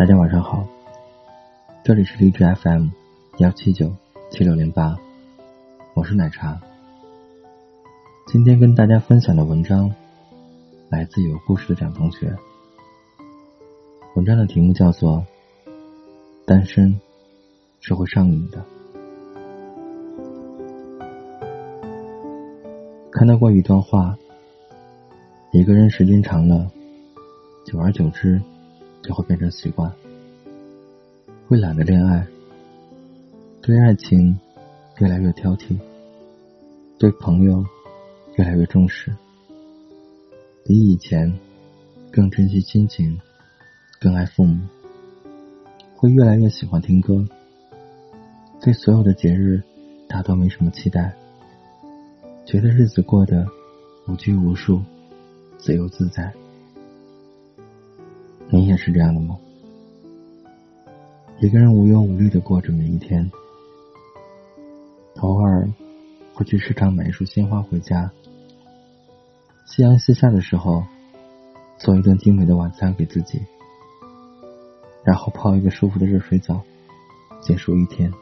大家晚上好，这里是荔枝 FM 幺七九七六零八，我是奶茶。今天跟大家分享的文章来自有故事的蒋同学。文章的题目叫做《单身是会上瘾的》。看到过一段话：一个人时间长了，久而久之。就会变成习惯，会懒得恋爱，对爱情越来越挑剔，对朋友越来越重视，比以前更珍惜亲情，更爱父母，会越来越喜欢听歌，对所有的节日大都没什么期待，觉得日子过得无拘无束，自由自在。你也是这样的吗？一个人无忧无虑的过着每一天，偶尔会去市场买一束鲜花回家。夕阳西下的时候，做一顿精美的晚餐给自己，然后泡一个舒服的热水澡，结束一天。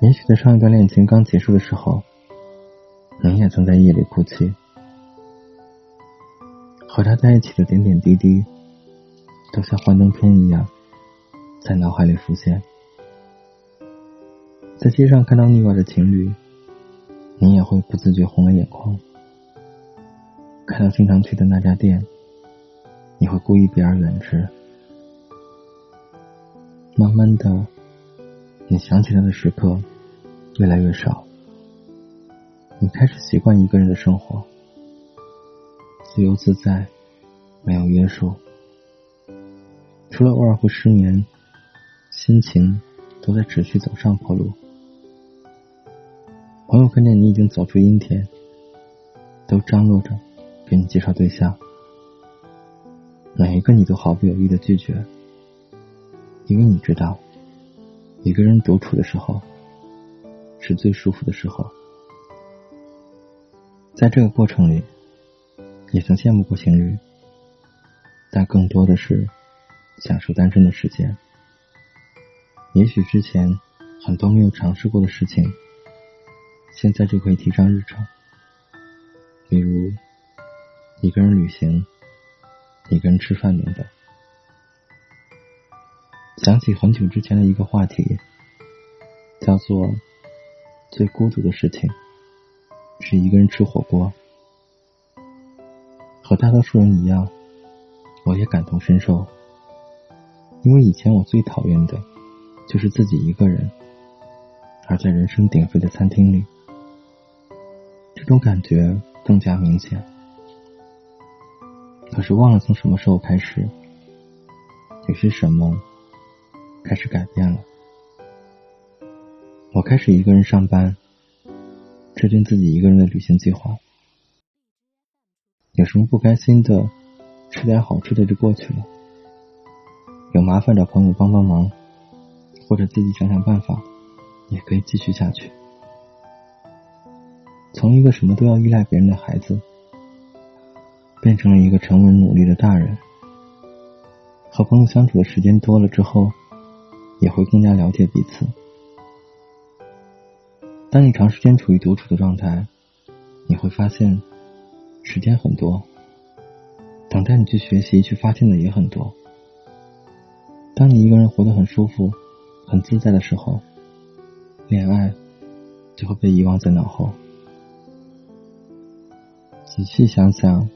也许在上一段恋情刚结束的时候，你也曾在夜里哭泣。和他在一起的点点滴滴，都像幻灯片一样，在脑海里浮现。在街上看到腻歪的情侣，你也会不自觉红了眼眶。看到经常去的那家店，你会故意避而远之。慢慢的，你想起他的时刻越来越少，你开始习惯一个人的生活。自由自在，没有约束，除了偶尔会失眠，心情都在持续走上坡路。朋友看见你已经走出阴天，都张罗着给你介绍对象，每一个你都毫不犹豫的拒绝，因为你知道，一个人独处的时候是最舒服的时候，在这个过程里。也曾羡慕过情侣，但更多的是享受单身的时间。也许之前很多没有尝试过的事情，现在就可以提上日程。比如一个人旅行、一个人吃饭等等。想起很久之前的一个话题，叫做“最孤独的事情是一个人吃火锅”。和大多数人一样，我也感同身受。因为以前我最讨厌的，就是自己一个人，而在人声鼎沸的餐厅里，这种感觉更加明显。可是忘了从什么时候开始，有些什么开始改变了。我开始一个人上班，制定自己一个人的旅行计划。有什么不开心的，吃点好吃的就过去了。有麻烦找朋友帮帮忙，或者自己想想办法，也可以继续下去。从一个什么都要依赖别人的孩子，变成了一个沉稳努力的大人。和朋友相处的时间多了之后，也会更加了解彼此。当你长时间处于独处的状态，你会发现。时间很多，等待你去学习、去发现的也很多。当你一个人活得很舒服、很自在的时候，恋爱就会被遗忘在脑后。仔细想想，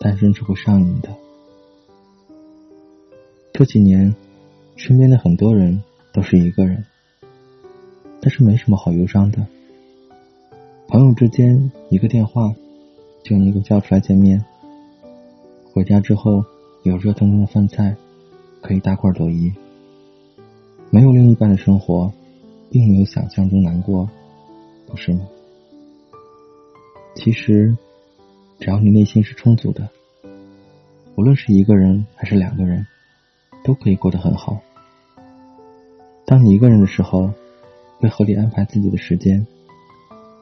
单身是会上瘾的。这几年，身边的很多人都是一个人，但是没什么好忧伤的。朋友之间一个电话。就能够叫出来见面。回家之后有热腾腾的饭菜，可以大快朵颐。没有另一半的生活，并没有想象中难过，不是吗？其实，只要你内心是充足的，无论是一个人还是两个人，都可以过得很好。当你一个人的时候，会合理安排自己的时间，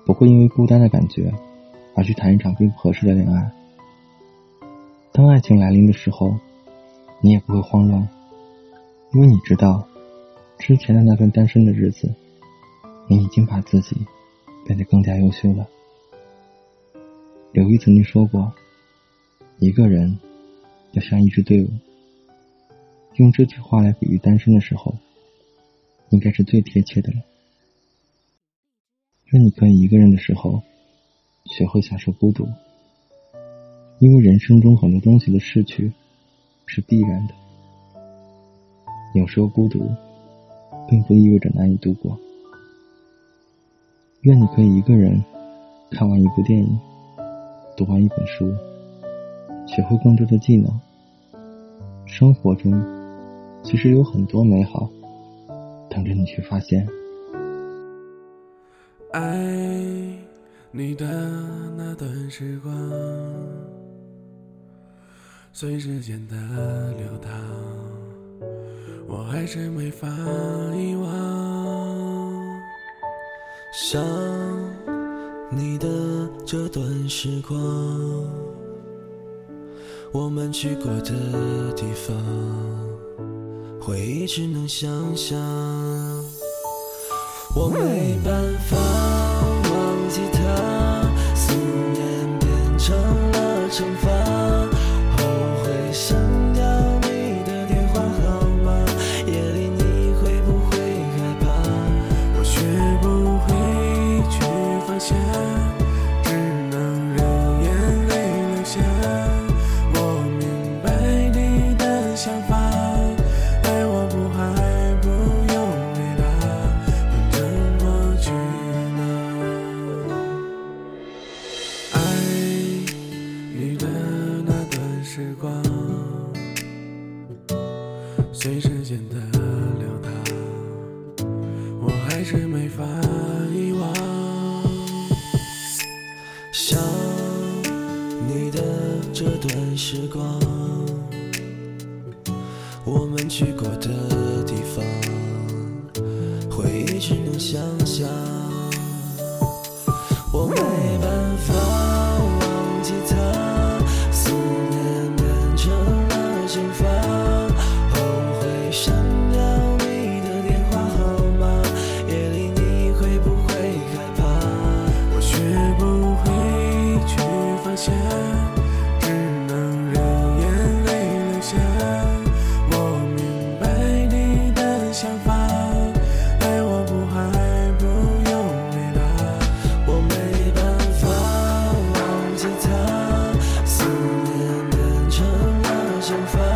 不会因为孤单的感觉。而去谈一场并不合适的恋爱。当爱情来临的时候，你也不会慌乱，因为你知道，之前的那段单身的日子，你已经把自己变得更加优秀了。刘毅曾经说过，一个人要像一支队伍。用这句话来比喻单身的时候，应该是最贴切的了。愿你可以一个人的时候，学会享受孤独，因为人生中很多东西的逝去是必然的。有时候孤独，并不意味着难以度过。愿你可以一个人看完一部电影，读完一本书，学会更多的技能。生活中。其实有很多美好等着你去发现。爱你的那段时光，随时间的流淌，我还是没法遗忘。想你的这段时光，我们去过的地方。回忆只能想象，我没办法惩罚。你的这段时光，我们去过的地方，回忆只能想象。我没办。想。